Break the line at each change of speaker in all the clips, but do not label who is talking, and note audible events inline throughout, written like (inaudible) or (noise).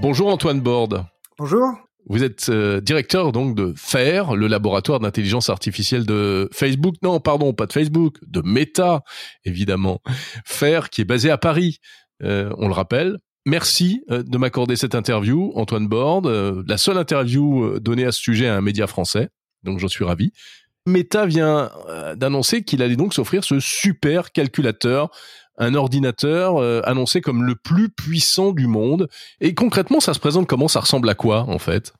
Bonjour Antoine Borde.
Bonjour.
Vous êtes euh, directeur donc de FAIR, le laboratoire d'intelligence artificielle de Facebook. Non, pardon, pas de Facebook, de Meta, évidemment. FAIR qui est basé à Paris, euh, on le rappelle. Merci euh, de m'accorder cette interview, Antoine Borde, la seule interview donnée à ce sujet à un média français, donc j'en suis ravi. Meta vient d'annoncer qu'il allait donc s'offrir ce super calculateur un ordinateur euh, annoncé comme le plus puissant du monde. Et concrètement, ça se présente comment? Ça ressemble à quoi en fait?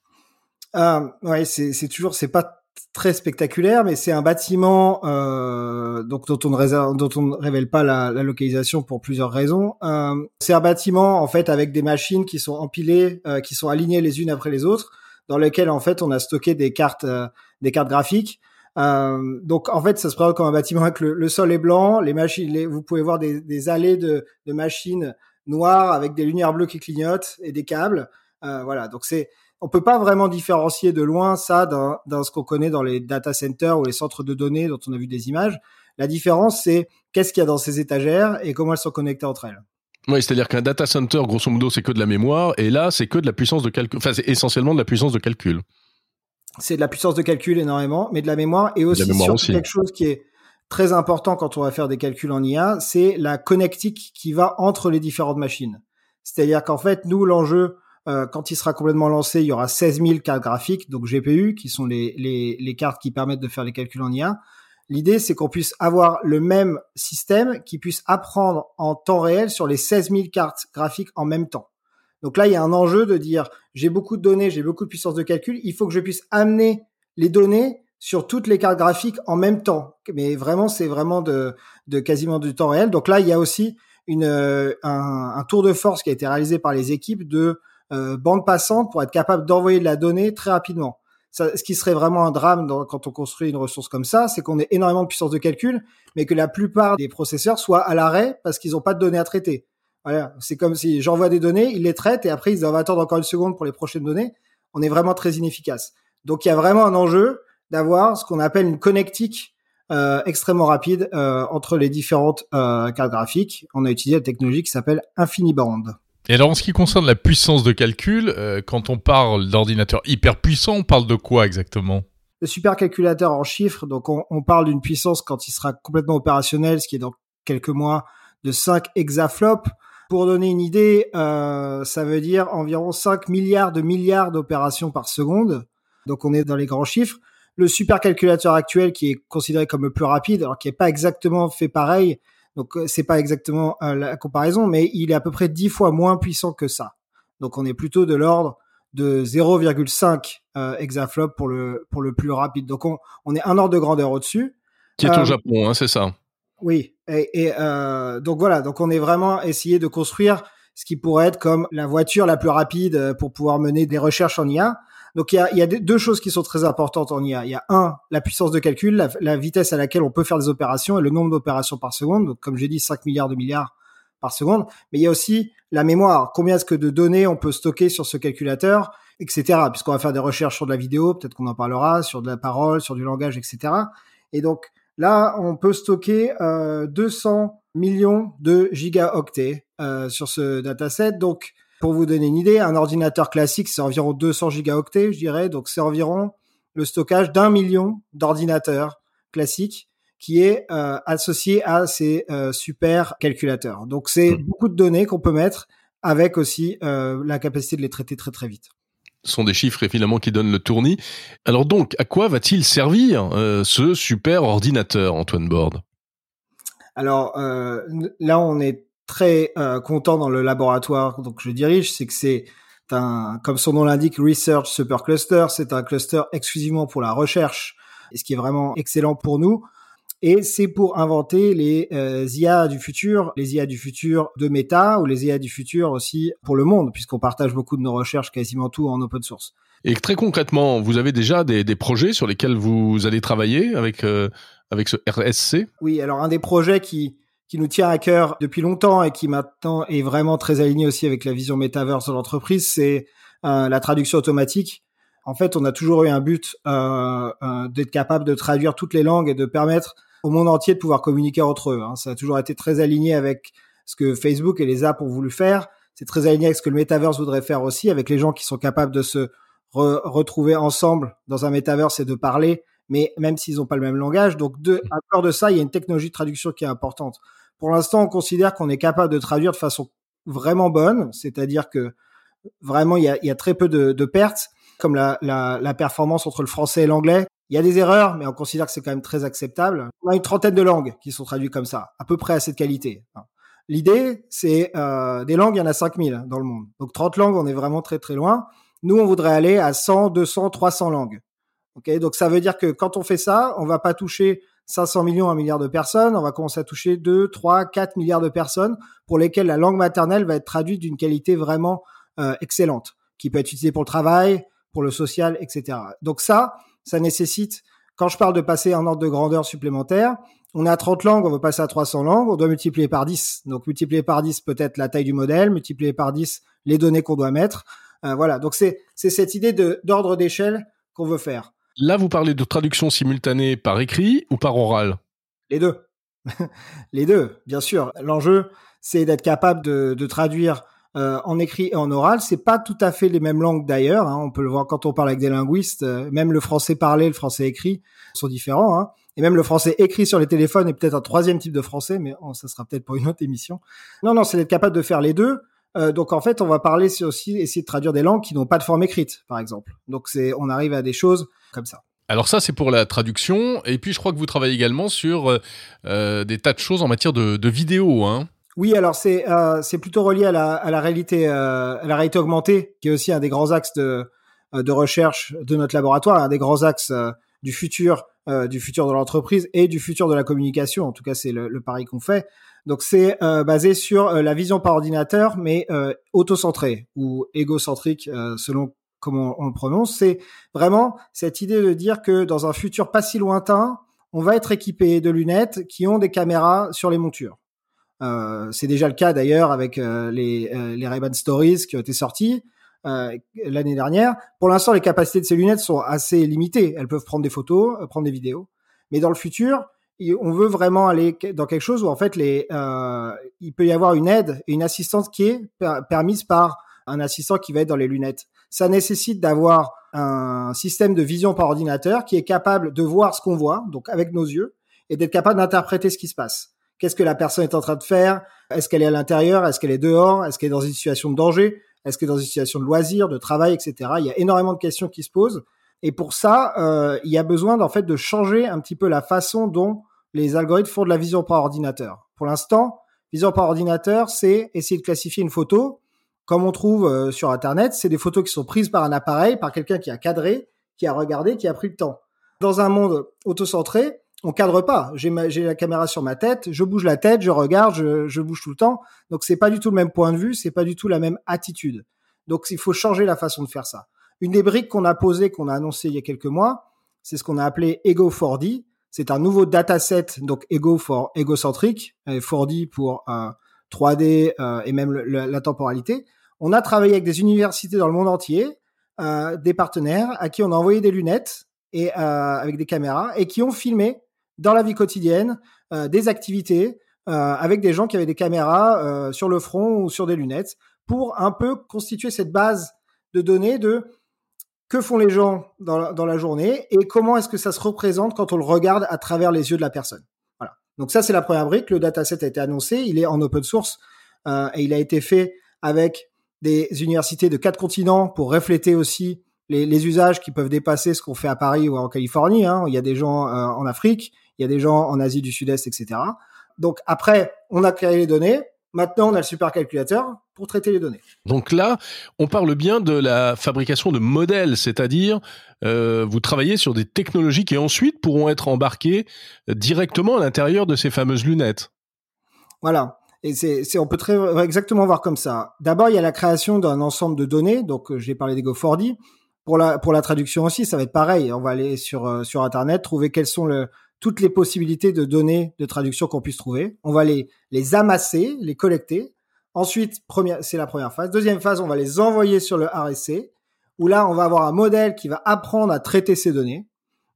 Euh, Ouais, c'est toujours c'est pas très spectaculaire, mais c'est un bâtiment euh, donc dont on, ne révèle pas la, localisation pour plusieurs raisons. Euh, c'est un bâtiment en fait avec des machines qui sont empilées, euh, qui sont alignées les unes après les autres, dans lesquelles en fait on a stocké des cartes, euh, des cartes graphiques. Euh, donc en fait, ça se présente comme un bâtiment avec le, sol est blanc, les machines, vous pouvez voir des, allées de, de, machines noires avec des lumières bleues qui clignotent et des câbles. Euh, voilà, donc c'est, on peut pas vraiment différencier de loin ça dans, ce qu'on connaît dans les data centers ou les centres de données dont on a vu des images. La différence, c'est qu'est-ce qu'il y a dans ces étagères et comment elles sont connectées entre elles.
Oui, c'est-à-dire qu'un data center, grosso modo, c'est que de la mémoire, et là, c'est que de la puissance de calcul. Enfin, c'est essentiellement de la puissance de calcul
c'est de la puissance de calcul énormément, mais de la mémoire et aussi, quelque chose qui est très important quand on va faire des calculs en IA, c'est la connectique qui va entre les différentes machines. C'est-à-dire qu'en fait, nous, l'enjeu, euh, quand il sera complètement lancé, il y aura 16 000 cartes graphiques, donc GPU, qui sont les, les, les cartes qui permettent de faire les calculs en IA. L'idée, c'est qu'on puisse avoir le même système qui puisse apprendre en temps réel sur les 16 000 cartes graphiques en même temps. Donc là, il y a un enjeu de dire, j'ai beaucoup de données, j'ai beaucoup de puissance de calcul, il faut que je puisse amener les données sur toutes les cartes graphiques en même temps. Mais vraiment, c'est vraiment de, quasiment du temps réel. Donc là, il y a aussi euh, un, tour de force qui a été réalisé par les équipes de euh, bande passante pour être capable d'envoyer de la donnée très rapidement. Ce qui serait vraiment un drame quand on construit une ressource comme ça, c'est qu'on ait énormément de puissance de calcul, mais que la plupart des processeurs soient à l'arrêt parce qu'ils n'ont pas de données à traiter. Voilà, c'est comme si j'envoie des données, ils les traitent et après ils doivent attendre encore une seconde pour les prochaines données. On est vraiment très inefficace. Donc il y a vraiment un enjeu d'avoir ce qu'on appelle une connectique euh, extrêmement rapide euh, entre les différentes euh, cartes graphiques. On a utilisé la technologie qui s'appelle InfiniBand.
Et alors en ce qui concerne la puissance de calcul, quand on parle d'ordinateur hyper puissant, on parle de quoi exactement?
Le supercalculateur en chiffres, donc on, on parle d'une puissance quand il sera complètement opérationnel, ce qui est dans quelques mois, de 5 hexaflops. Pour donner une idée, euh, ça veut dire environ 5 milliards de milliards d'opérations par seconde. Donc on est dans les grands chiffres. Le supercalculateur actuel qui est considéré comme le plus rapide, alors qui n'est pas exactement fait pareil, donc euh, c'est pas exactement euh, la comparaison, mais il est à peu près 10 fois moins puissant que ça. Donc on est plutôt de l'ordre de 0,5 euh, hexaflop pour le pour le plus rapide. Donc on, on est un ordre de grandeur au-dessus.
Qui est au Japon, hein, c'est ça.
Oui, et, euh, donc voilà, donc on est vraiment essayé de construire ce qui pourrait être comme la voiture la plus rapide euh, pour pouvoir mener des recherches en IA. Donc il y a, y a, deux choses qui sont très importantes en IA. Il y a un, la puissance de calcul, la, la vitesse à laquelle on peut faire des opérations et le nombre d'opérations par seconde. Donc comme j'ai dit, 5 milliards de milliards par seconde. Mais il y a aussi la mémoire. Combien est-ce que de données on peut stocker sur ce calculateur, etc. Puisqu'on va faire des recherches sur de la vidéo, peut-être qu'on en parlera, sur de la parole, sur du langage, etc. Et donc Là, on peut stocker euh, 200 millions de gigaoctets euh, sur ce dataset. Donc, pour vous donner une idée, un ordinateur classique, c'est environ 200 gigaoctets, je dirais. Donc, c'est environ le stockage d'un million d'ordinateurs classiques qui est euh, associé à ces euh, super calculateurs. Donc, c'est mmh. beaucoup de données qu'on peut mettre avec aussi euh, la capacité de les traiter très très vite
sont des chiffres évidemment qui donnent le tournis. Alors donc, à quoi va-t-il servir euh, ce super ordinateur, Antoine Borde?
Alors euh, là, on est très euh, content dans le laboratoire donc je dirige, c'est que c'est un, comme son nom l'indique, Research Supercluster. C'est un cluster exclusivement pour la recherche, et ce qui est vraiment excellent pour nous. Et c'est pour inventer les euh, IA du futur, les IA du futur de Meta ou les IA du futur aussi pour le monde, puisqu'on partage beaucoup de nos recherches, quasiment tout en open source.
Et très concrètement, vous avez déjà des, des projets sur lesquels vous allez travailler avec euh, avec ce RSC
Oui, alors un des projets qui qui nous tient à cœur depuis longtemps et qui maintenant est vraiment très aligné aussi avec la vision Metaverse de l'entreprise, c'est euh, la traduction automatique. En fait, on a toujours eu un but euh, euh, d'être capable de traduire toutes les langues et de permettre au monde entier de pouvoir communiquer entre eux. Hein. Ça a toujours été très aligné avec ce que Facebook et les apps ont voulu faire. C'est très aligné avec ce que le metaverse voudrait faire aussi, avec les gens qui sont capables de se retrouver ensemble dans un metaverse et de parler, mais même s'ils n'ont pas le même langage. Donc, à part de ça, il y a une technologie de traduction qui est importante. Pour l'instant, on considère qu'on est capable de traduire de façon vraiment bonne, c'est-à-dire que vraiment, il y a, il très peu de, pertes, comme la performance entre le français et l'anglais. Il y a des erreurs, mais on considère que c'est quand même très acceptable. On a une trentaine de langues qui sont traduites comme ça, à peu près à cette qualité. L'idée, c'est euh, des langues, il y en a 5000 dans le monde. Donc 30 langues, on est vraiment très très loin. Nous, on voudrait aller à 100, 200, 300 langues. Ok, donc ça veut dire que quand on fait ça, on va pas toucher 500 millions, 1 milliard de personnes, on va commencer à toucher 2, 3, 4 milliards de personnes pour lesquelles la langue maternelle va être traduite d'une qualité vraiment euh, excellente, qui peut être utilisée pour le travail, pour le social, etc. Donc ça, ça nécessite, quand je parle de passer un ordre de grandeur supplémentaire, on est à 30 langues, on veut passer à 300 langues, on doit multiplier par 10. Donc multiplier par 10 peut-être la taille du modèle, multiplier par 10 les données qu'on doit mettre. Euh, voilà, donc c'est cette idée d'ordre d'échelle qu'on veut faire.
Là, vous parlez de traduction simultanée par écrit ou par oral?
Les deux. (laughs) les deux, bien sûr. L'enjeu, c'est d'être capable de, de traduire euh, en écrit et en oral. C'est pas tout à fait les mêmes langues d'ailleurs. Hein. On peut le voir quand on parle avec des linguistes. Euh, même le français parlé, le français écrit sont différents. Hein. Et même le français écrit sur les téléphones est peut-être un troisième type de français, mais oh, ça sera peut-être pour une autre émission. Non, non, c'est d'être capable de faire les deux. Euh, donc en fait, on va parler aussi essayer de traduire des langues qui n'ont pas de forme écrite, par exemple. Donc c'est on arrive à des choses comme ça.
Alors ça, c'est pour la traduction. Et puis, je crois que vous travaillez également sur euh, des tas de choses en matière de, de vidéo. Hein.
Oui, alors c'est euh, c'est plutôt relié à la, à la réalité euh, à la réalité augmentée, qui est aussi un des grands axes de euh, de recherche de notre laboratoire, un des grands axes euh, du futur du futur de l'entreprise et du futur de la communication. En tout cas, c'est le, le pari qu'on fait. Donc c'est basé sur la vision par ordinateur, mais auto-centrée ou égocentrique selon comment on le prononce, c'est vraiment cette idée de dire que dans un futur pas si lointain, on va être équipé de lunettes qui ont des caméras sur les montures. Euh, c'est déjà le cas d'ailleurs avec euh, les, euh, les Stories qui ont été sortis euh, l'année dernière. Pour l'instant, les capacités de ces lunettes sont assez limitées. Elles peuvent prendre des photos, prendre des vidéos. Mais dans le futur, on veut vraiment aller dans quelque chose où en fait les, il peut y avoir une aide et une assistance qui est permise par un assistant qui va être dans les lunettes ça nécessite d'avoir un système de vision par ordinateur qui est capable de voir ce qu'on voit, donc avec nos yeux, et d'être capable d'interpréter ce qui se passe. Qu'est-ce que la personne est en train de faire? Est-ce qu'elle est à l'intérieur? Est-ce qu'elle est dehors? Est-ce qu'elle est dans une situation de danger? Est-ce qu'elle est dans une situation de loisir, de travail, etc. Il y a énormément de questions qui se posent. Et pour ça, euh, il y a besoin en fait de changer un petit peu la façon dont les algorithmes font de la vision par ordinateur. Pour l'instant, vision par ordinateur, c'est essayer de classifier une photo comme on trouve euh, sur Internet, c'est des photos qui sont prises par un appareil, par quelqu'un qui a cadré, qui a regardé, qui a pris le temps. Dans un monde autocentré, on cadre pas. J'ai la caméra sur ma tête, je bouge la tête, je regarde, je, bouge tout le temps. Donc c'est pas du tout le même point de vue, c'est pas du tout la même attitude. Donc il faut changer la façon de faire ça. Une des briques qu'on a posées, qu'on a annoncé il y a quelques mois, c'est ce qu'on a appelé Ego 4D. C'est un nouveau dataset, donc Ego for égocentrique, 4D pour 3D euh, et même la temporalité on a travaillé avec des universités dans le monde entier, euh, des partenaires à qui on a envoyé des lunettes et euh, avec des caméras et qui ont filmé dans la vie quotidienne euh, des activités avec des gens qui avaient des caméras sur le front ou sur des lunettes pour un peu constituer cette base de données de que font les gens dans la, dans la journée et comment est-ce que ça se représente quand on le regarde à travers les yeux de la personne. Voilà. Donc ça c'est la première brique. Le dataset a été annoncé, il est en open source et il a été fait avec des universités de quatre continents pour refléter aussi les, usages qui peuvent dépasser ce qu'on fait à Paris ou en Californie. Hein. Il y a des gens euh, en Afrique, il y a des gens en Asie du Sud-Est, etc. Donc après, on a créé les données. Maintenant, on a le supercalculateur pour traiter les données.
Donc là, on parle bien de la fabrication de modèles, c'est-à-dire euh, vous travaillez sur des technologies qui ensuite pourront être embarquées directement à l'intérieur de ces fameuses lunettes.
Voilà. Et c'est, on peut très exactement voir comme ça. D'abord, il y a la création d'un ensemble de données. Donc, euh, j'ai parlé des Go4D. Pour la pour la traduction aussi, ça va être pareil. On va aller sur euh, sur internet, trouver quelles sont le, toutes les possibilités de données de traduction qu'on puisse trouver. On va les les amasser, les collecter. Ensuite, première, c'est la première phase. Deuxième phase, on va les envoyer sur le RSC, où là, on va avoir un modèle qui va apprendre à traiter ces données.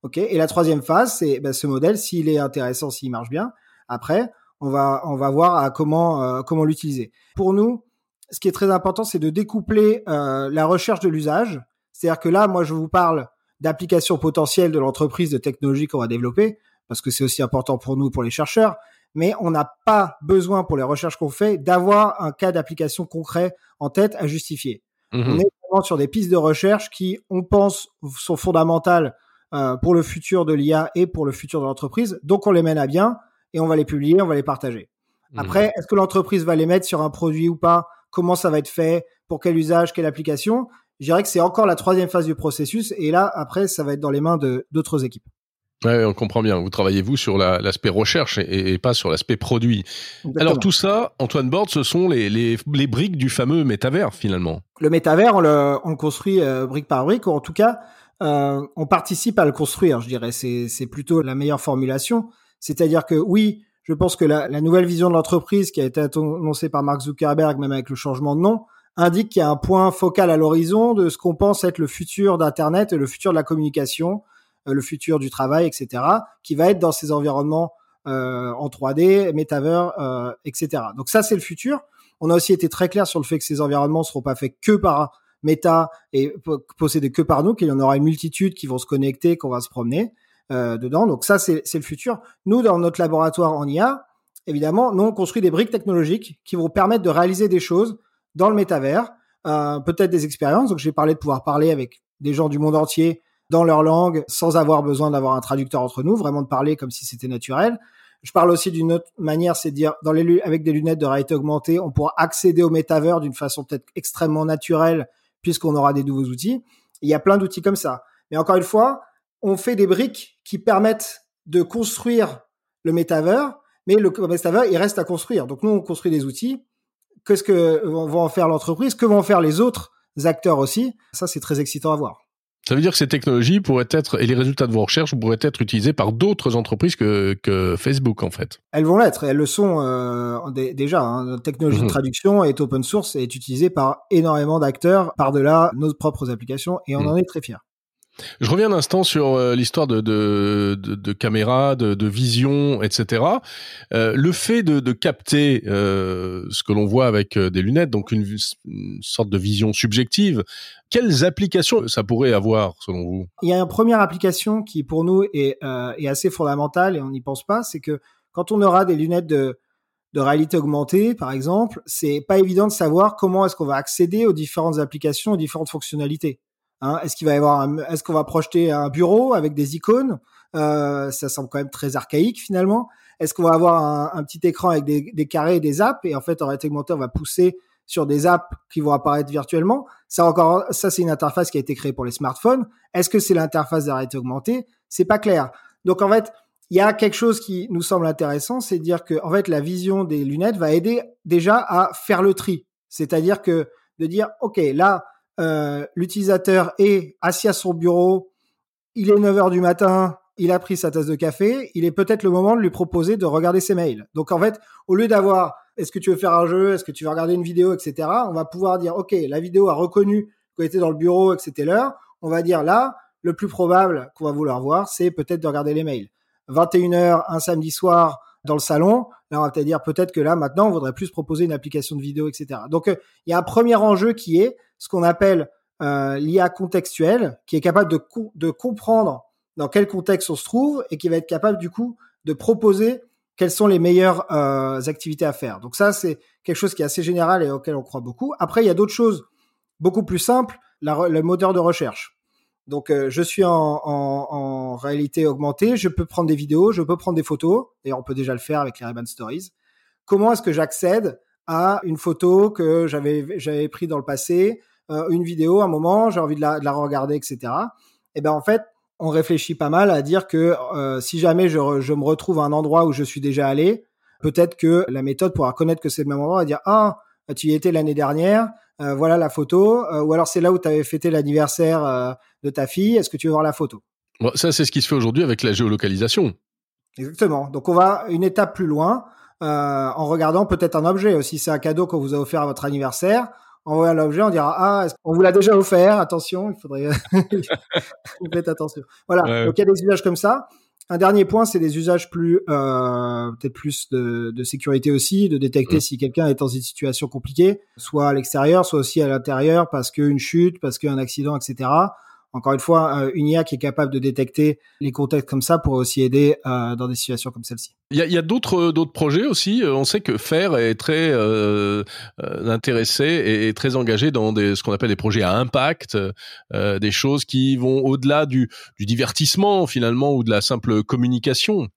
Ok. Et la troisième phase, c'est ben, ce modèle, s'il est intéressant, s'il marche bien. Après, on va on va voir à comment euh, comment l'utiliser. Pour nous, ce qui est très important, c'est de découpler euh, la recherche de l'usage. C'est-à-dire que là, moi, je vous parle d'applications potentielles de l'entreprise, de technologies qu'on va développer, parce que c'est aussi important pour nous, pour les chercheurs. Mais on n'a pas besoin, pour les recherches qu'on fait, d'avoir un cas d'application concret en tête à justifier. Mmh on est vraiment sur des pistes de recherche qui, on pense, sont fondamentales euh, pour le futur de l'IA et pour le futur de l'entreprise. Donc, on les mène à bien et on va les publier, on va les partager. Mmh. Après, est-ce que l'entreprise va les mettre sur un produit ou pas? Comment ça va être fait? Pour quel usage? Quelle application? Je dirais que c'est encore la troisième phase du processus. Et là, après, ça va être dans les mains d'autres équipes.
Ouais, on comprend bien. Vous travaillez vous sur l'aspect recherche et, pas sur l'aspect produit. Alors tout ça, Antoine Borde, ce sont les, les, les, briques du fameux métavers finalement.
Le métavers, on le, on le construit euh, brique par brique, ou en tout cas, euh, on participe à le construire. Je dirais, c'est plutôt la meilleure formulation. C'est-à-dire que oui, je pense que la, la nouvelle vision de l'entreprise qui a été annoncée par Mark Zuckerberg, même avec le changement de nom, indique qu'il y a un point focal à l'horizon de ce qu'on pense être le futur d'Internet et le futur de la communication le futur du travail, etc., qui va être dans ces environnements euh, en 3D, metaverse, euh, etc. Donc ça, c'est le futur. On a aussi été très clair sur le fait que ces environnements ne seront pas faits que par Meta et possédés que par nous, qu'il y en aura une multitude qui vont se connecter, qu'on va se promener euh, dedans. Donc ça, c'est le futur. Nous, dans notre laboratoire en IA, évidemment, nous, on construit des briques technologiques qui vont permettre de réaliser des choses dans le métavers, euh, peut-être des expériences. Donc, j'ai parlé de pouvoir parler avec des gens du monde entier dans leur langue sans avoir besoin d'avoir un traducteur entre nous, vraiment de parler comme si c'était naturel. Je parle aussi d'une autre manière, c'est de dire avec des lunettes de réalité augmentée, on pourra accéder au métavers d'une façon peut-être extrêmement naturelle puisqu'on aura des nouveaux outils. Il y a plein d'outils comme ça. Mais encore une fois, on fait des briques qui permettent de construire le métavers, mais le métavers, il reste à construire. Donc nous, on construit des outils. Qu'est-ce que vont en faire l'entreprise? Que vont faire les autres acteurs aussi? Ça, c'est très excitant à voir.
Ça veut dire que ces technologies pourraient être, et les résultats de vos recherches pourraient être utilisés par d'autres entreprises que, que Facebook, en fait.
Elles vont l'être, elles le sont euh, déjà. Hein. La technologie de mhm. traduction est open source et est utilisée par énormément d'acteurs par-delà nos propres applications, et on mhm. en est très fiers.
Je reviens un instant sur euh, l'histoire de, de, de, de caméra, de, vision, etc. Euh, le fait de, capter euh, ce que l'on voit avec des lunettes, donc une, sorte de vision subjective, quelles applications ça pourrait avoir selon vous?
Il y a une première application qui pour nous est, est assez fondamentale et on n'y pense pas, c'est que quand on aura des lunettes de, de réalité augmentée, par exemple, c'est pas évident de savoir comment est-ce qu'on va accéder aux différentes applications, aux différentes fonctionnalités. Hein, est-ce qu'il va y avoir, est-ce qu'on va projeter un bureau avec des icônes? Euh, Ça semble quand même très archaïque finalement. Est-ce qu'on va avoir un, petit écran avec des, des, carrés et des apps? Et en fait en réalité augmentée on va pousser sur des apps qui vont apparaître virtuellement. Ça encore, ça c'est une interface qui a été créée pour les smartphones. Est-ce que c'est l'interface de réalité augmentée C'est pas clair. Donc en fait, il y a quelque chose qui nous semble intéressant, c'est de dire que en fait la vision des lunettes va aider déjà à faire le tri. C'est-à-dire que de dire ok là euh, l'utilisateur est assis à son bureau, il est 9 heures du matin, il a pris sa tasse de café, il est peut-être le moment de lui proposer de regarder ses mails. Donc en fait, au lieu d'avoir est-ce que tu veux faire un jeu, est-ce que tu veux regarder une vidéo, etc., on va pouvoir dire ok, la vidéo a reconnu qu'on était dans le bureau et que c'était l'heure. On va dire là, le plus probable qu'on va vouloir voir, c'est peut-être de regarder les mails. 21h un samedi soir dans le salon, là on va peut-être dire peut-être que là maintenant on voudrait plus proposer une application de vidéo, etc. Donc euh, il y a un premier enjeu qui est ce qu'on appelle euh, l'IA contextuelle, qui est capable de, comprendre dans quel contexte on se trouve et qui va être capable du coup de proposer quelles sont les meilleures euh, activités à faire. Donc ça, c'est quelque chose qui est assez général et auquel on croit beaucoup. Après, il y a d'autres choses beaucoup plus simples, le moteur de recherche. Donc, euh, je suis en, en, en, réalité augmentée, je peux prendre des vidéos, je peux prendre des photos, et on peut déjà le faire avec les Ray-Ban Stories. Comment est-ce que j'accède à une photo que j'avais j'avais pris dans le passé euh, une vidéo, un moment, j'ai envie de la, de la regarder, etc. Et ben en fait, on réfléchit pas mal à dire que euh, si jamais je, je, me retrouve à un endroit où je suis déjà allé, peut-être que la méthode pourra connaître que c'est le même endroit et dire ah tu y étais l'année dernière, euh, voilà la photo, ou alors c'est là où tu avais fêté l'anniversaire de ta fille, est-ce que tu veux voir la photo?
Bon, Ça c'est ce qui se fait aujourd'hui avec la géolocalisation.
Exactement. Donc on va une étape plus loin en regardant peut-être un objet. Si c'est un cadeau qu'on vous a offert à votre anniversaire, envoyer un objet, on dira ah, on vous l'a déjà offert, attention, il faudrait (laughs) vous faites attention. Voilà, donc il y a des usages comme ça. Un dernier point, c'est des usages plus euh, peut-être plus de, de, sécurité aussi, de détecter mm. si quelqu'un est dans une situation compliquée, soit à l'extérieur, soit aussi à l'intérieur, parce qu'une chute, parce qu'un accident, etc. Encore une fois, euh, une IA qui est capable de détecter les contextes comme ça pourrait aussi aider euh, dans des situations comme celle-ci.
Il y a, y a d'autres d'autres projets aussi. Euh, on sait que Fer est très euh, intéressé et très engagé dans des, ce qu'on appelle des projets à impact, euh, des choses qui vont au-delà du, du divertissement finalement ou de la simple communication.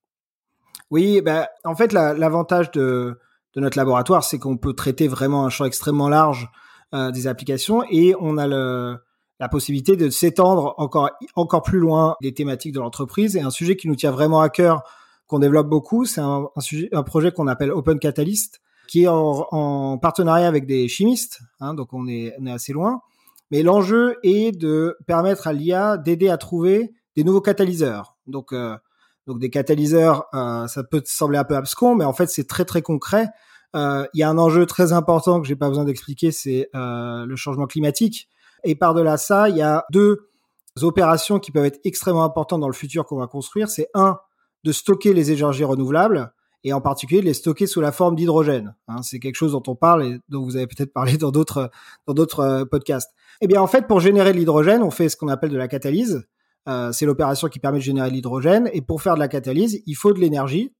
Oui, ben en fait, l'avantage de, de notre laboratoire, c'est qu'on peut traiter vraiment un champ extrêmement large des applications et on a le la possibilité de s'étendre encore encore plus loin des thématiques de l'entreprise. Et un sujet qui nous tient vraiment à cœur qu'on développe beaucoup c'est un, sujet, un projet qu'on appelle Open Catalyst qui est en, en partenariat avec des chimistes hein, donc on est, on est assez loin. Mais l'enjeu est de permettre à l'IA d'aider à trouver des nouveaux catalyseurs. Donc euh, donc des catalyseurs euh, ça peut sembler un peu abscon mais en fait c'est très très concret. Euh, il y a un enjeu très important que j'ai pas besoin d'expliquer c'est euh, le changement climatique et par-delà ça, il y a deux opérations qui peuvent être extrêmement importantes dans le futur qu'on va construire. C'est un, de stocker les énergies renouvelables et en particulier de les stocker sous la forme d'hydrogène. Hein, c'est quelque chose dont on parle et dont vous avez peut-être parlé dans d'autres dans d'autres euh, podcasts. Eh bien, en fait, pour générer de l'hydrogène, on fait ce qu'on appelle de la catalyse. Euh, c'est l'opération qui permet de générer de l'hydrogène. Et pour faire de la catalyse, il faut de l'énergie.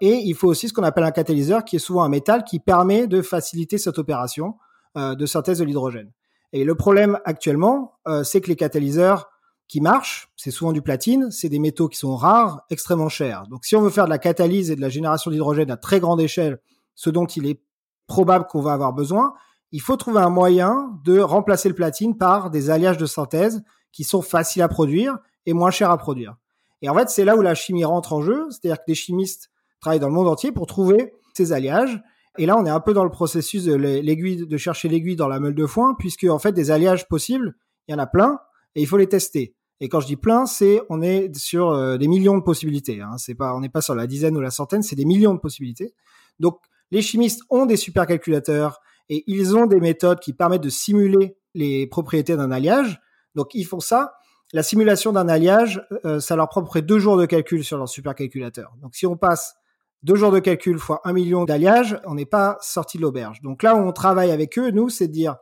Et il faut aussi ce qu'on appelle un catalyseur, qui est souvent un métal qui permet de faciliter cette opération euh, de synthèse de l'hydrogène. Et le problème actuellement, euh, c'est que les catalyseurs qui marchent, c'est souvent du platine, c'est des métaux qui sont rares, extrêmement chers. Donc si on veut faire de la catalyse et de la génération d'hydrogène à très grande échelle, ce dont il est probable qu'on va avoir besoin, il faut trouver un moyen de remplacer le platine par des alliages de synthèse qui sont faciles à produire et moins chers à produire. Et en fait, c'est là où la chimie rentre en jeu, c'est-à-dire que des chimistes travaillent dans le monde entier pour trouver ces alliages et là, on est un peu dans le processus de l'aiguille, de chercher l'aiguille dans la meule de foin, puisque en fait, des alliages possibles, il y en a plein, et il faut les tester. Et quand je dis plein, c'est on est sur euh, des millions de possibilités. Hein. C'est pas, on n'est pas sur la dizaine ou la centaine, c'est des millions de possibilités. Donc, les chimistes ont des supercalculateurs et ils ont des méthodes qui permettent de simuler les propriétés d'un alliage. Donc, ils font ça. La simulation d'un alliage, euh, ça leur prend près deux jours de calcul sur leur supercalculateur. Donc, si on passe deux jours de calcul fois un million d'alliages, on n'est pas sorti de l'auberge. Donc là on travaille avec eux, nous, c'est de dire,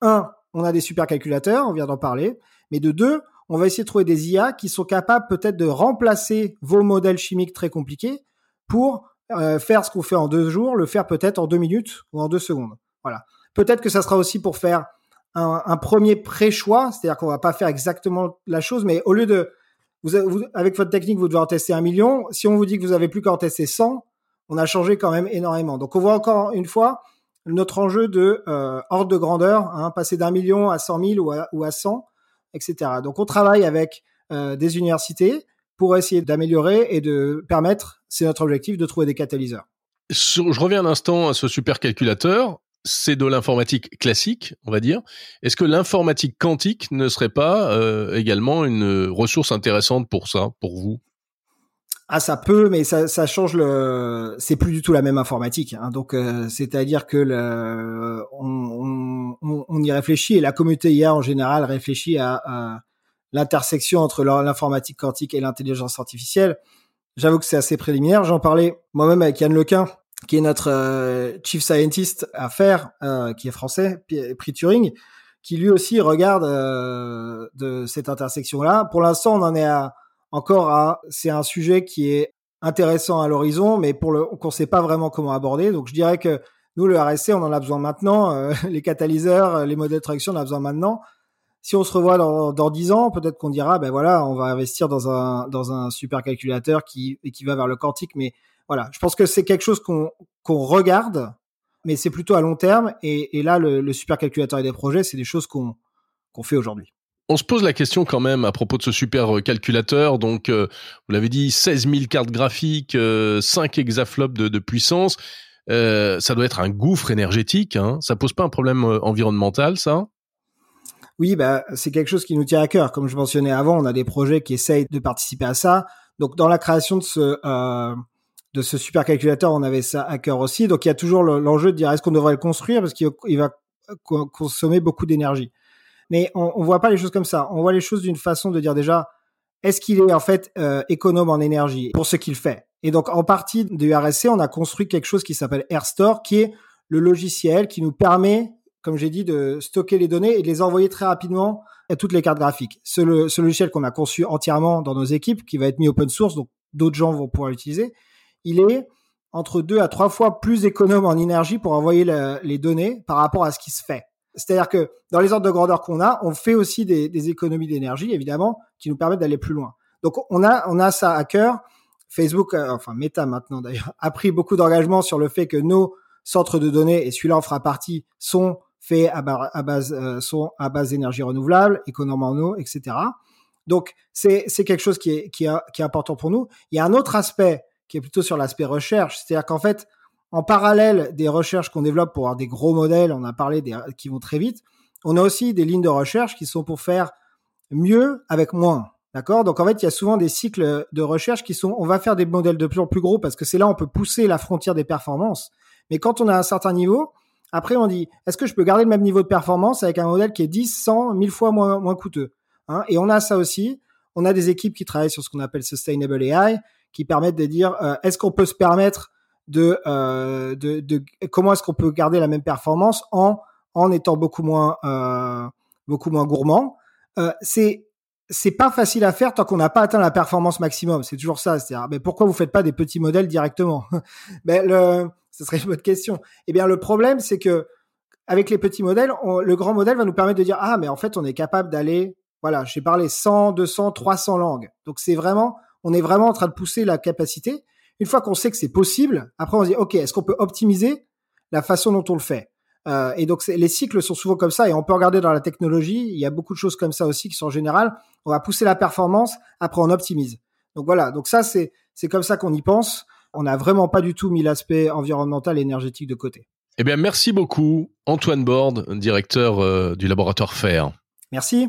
un, on a des supercalculateurs, on vient d'en parler, mais de deux, on va essayer de trouver des IA qui sont capables peut-être de remplacer vos modèles chimiques très compliqués pour euh, faire ce qu'on fait en deux jours, le faire peut-être en deux minutes ou en deux secondes. Voilà. Peut-être que ça sera aussi pour faire un, un premier pré-choix, c'est-à-dire qu'on va pas faire exactement la chose, mais au lieu de vous, avec votre technique, vous devez en tester un million. Si on vous dit que vous avez plus qu'à en tester 100, on a changé quand même énormément. Donc on voit encore une fois notre enjeu de euh, ordre de grandeur, hein, passer d'un million à 100 000 ou à, ou à 100, etc. Donc on travaille avec euh, des universités pour essayer d'améliorer et de permettre, c'est notre objectif, de trouver des catalyseurs.
Je reviens un instant à ce supercalculateur c'est de l'informatique classique, on va dire. Est-ce que l'informatique quantique ne serait pas euh, également une ressource intéressante pour ça, pour vous?
Ah, ça peut, mais ça, change le. C'est plus du tout la même informatique. Hein. Donc, euh, c'est-à-dire que on, y réfléchit et la communauté IA en général réfléchit à, à l'intersection entre l'informatique quantique et l'intelligence artificielle. J'avoue que c'est assez préliminaire. J'en parlais moi-même avec Yann Lequin qui est notre euh, chief scientist à faire, euh, qui est français, prix Turing, qui lui aussi regarde euh, de cette intersection-là. Pour l'instant, on en est à, encore à, c'est un sujet qui est intéressant à l'horizon, mais pour le, qu'on sait pas vraiment comment aborder. Donc, je dirais que nous, le RSC, on en a besoin maintenant. (laughs) les catalyseurs, les modèles de traction, on en a besoin maintenant. Si on se revoit dans, dans 10 ans, peut-être qu'on dira, ben voilà, on va investir dans un, dans un supercalculateur qui, qui va vers le quantique, mais voilà, je pense que c'est quelque chose qu'on regarde, mais c'est plutôt à long terme. Et, là, le, le supercalculateur et des projets, c'est des choses qu'on qu'on fait aujourd'hui.
On se pose la question quand même à propos de ce super euh, calculateur. Donc, euh, vous l'avez dit, 16 000 cartes graphiques, 5 euh, exaflops de, de puissance. ça doit être un gouffre énergétique. Hein. Ça pose pas un problème environnemental, ça?
Oui, bah, c'est quelque chose qui nous tient à cœur. Comme je mentionnais avant, on a des projets qui essayent de participer à ça. Donc, dans la création de ce de ce supercalculateur, on avait ça à cœur aussi. Donc il y a toujours l'enjeu de dire est-ce qu'on devrait le construire parce qu'il va consommer beaucoup d'énergie. Mais on, on voit pas les choses comme ça. On voit les choses d'une façon de dire déjà, est-ce qu'il est en fait euh, économe en énergie pour ce qu'il fait? Et donc en partie du RSC, on a construit quelque chose qui s'appelle AirStore, qui est le logiciel qui nous permet, comme j'ai dit, de stocker les données et de les envoyer très rapidement à toutes les cartes graphiques. Ce, logiciel qu'on a conçu entièrement dans nos équipes, qui va être mis open source, donc d'autres gens vont pouvoir l'utiliser, il est entre deux à trois fois plus économe en énergie pour envoyer les données par rapport à ce qui se fait. C'est-à-dire que dans les ordres de grandeur qu'on a, on fait aussi des, économies d'énergie, évidemment, qui nous permettent d'aller plus loin. Donc on a, on a ça à cœur. Facebook, euh, enfin Meta maintenant d'ailleurs, (laughs) a pris beaucoup d'engagement sur le fait que nos centres de données, et celui-là en fera partie, sont faits à, base, euh, à base d'énergie renouvelable, économes en eau, etc. Donc c'est c'est quelque chose qui est, qui, est, qui est important pour nous. Il y a un autre aspect qui est plutôt sur l'aspect recherche, c'est-à-dire qu'en fait, en parallèle des recherches qu'on développe pour avoir des gros modèles, on a parlé des qui vont très vite, on a aussi des lignes de recherche qui sont pour faire mieux avec moins. D'accord? Donc en fait, il y a souvent des cycles de recherche qui sont on va faire des modèles de plus en plus gros parce que c'est là on peut pousser la frontière des performances. Mais quand on a un certain niveau, après on dit est-ce que je peux garder le même niveau de performance avec un modèle qui est 10, 100, 1000 fois moins, moins coûteux? Hein? Et on a ça aussi. On a des équipes qui travaillent sur ce qu'on appelle sustainable AI qui permettent de dire euh, est-ce qu'on peut se permettre de, euh, de, de comment est-ce qu'on peut garder la même performance en en étant beaucoup moins euh, beaucoup moins gourmand? Euh, c'est c'est pas facile à faire tant qu'on n'a pas atteint la performance maximum. C'est toujours ça. C'est-à-dire, mais pourquoi vous faites pas des petits modèles directement? Mais (laughs) le, ce serait une bonne question. Eh bien, le problème, c'est que avec les petits modèles, le grand modèle va nous permettre de dire ah, mais en fait, on est capable d'aller, voilà, j'ai parlé 100, 200, 300 langues. Donc c'est vraiment, on est vraiment en train de pousser la capacité. Une fois qu'on sait que c'est possible, après on se dit ok, est-ce qu'on peut optimiser la façon dont on le fait? Euh, et donc les cycles sont souvent comme ça et on peut regarder dans la technologie, il y a beaucoup de choses comme ça aussi qui sont en général, on va pousser la performance, après on optimise. Donc voilà, donc ça c'est c'est comme ça qu'on y pense. On n'a vraiment pas du tout mis l'aspect environnemental et énergétique de côté.
Eh bien merci beaucoup Antoine Borde, directeur euh, du laboratoire FAIR.
Merci.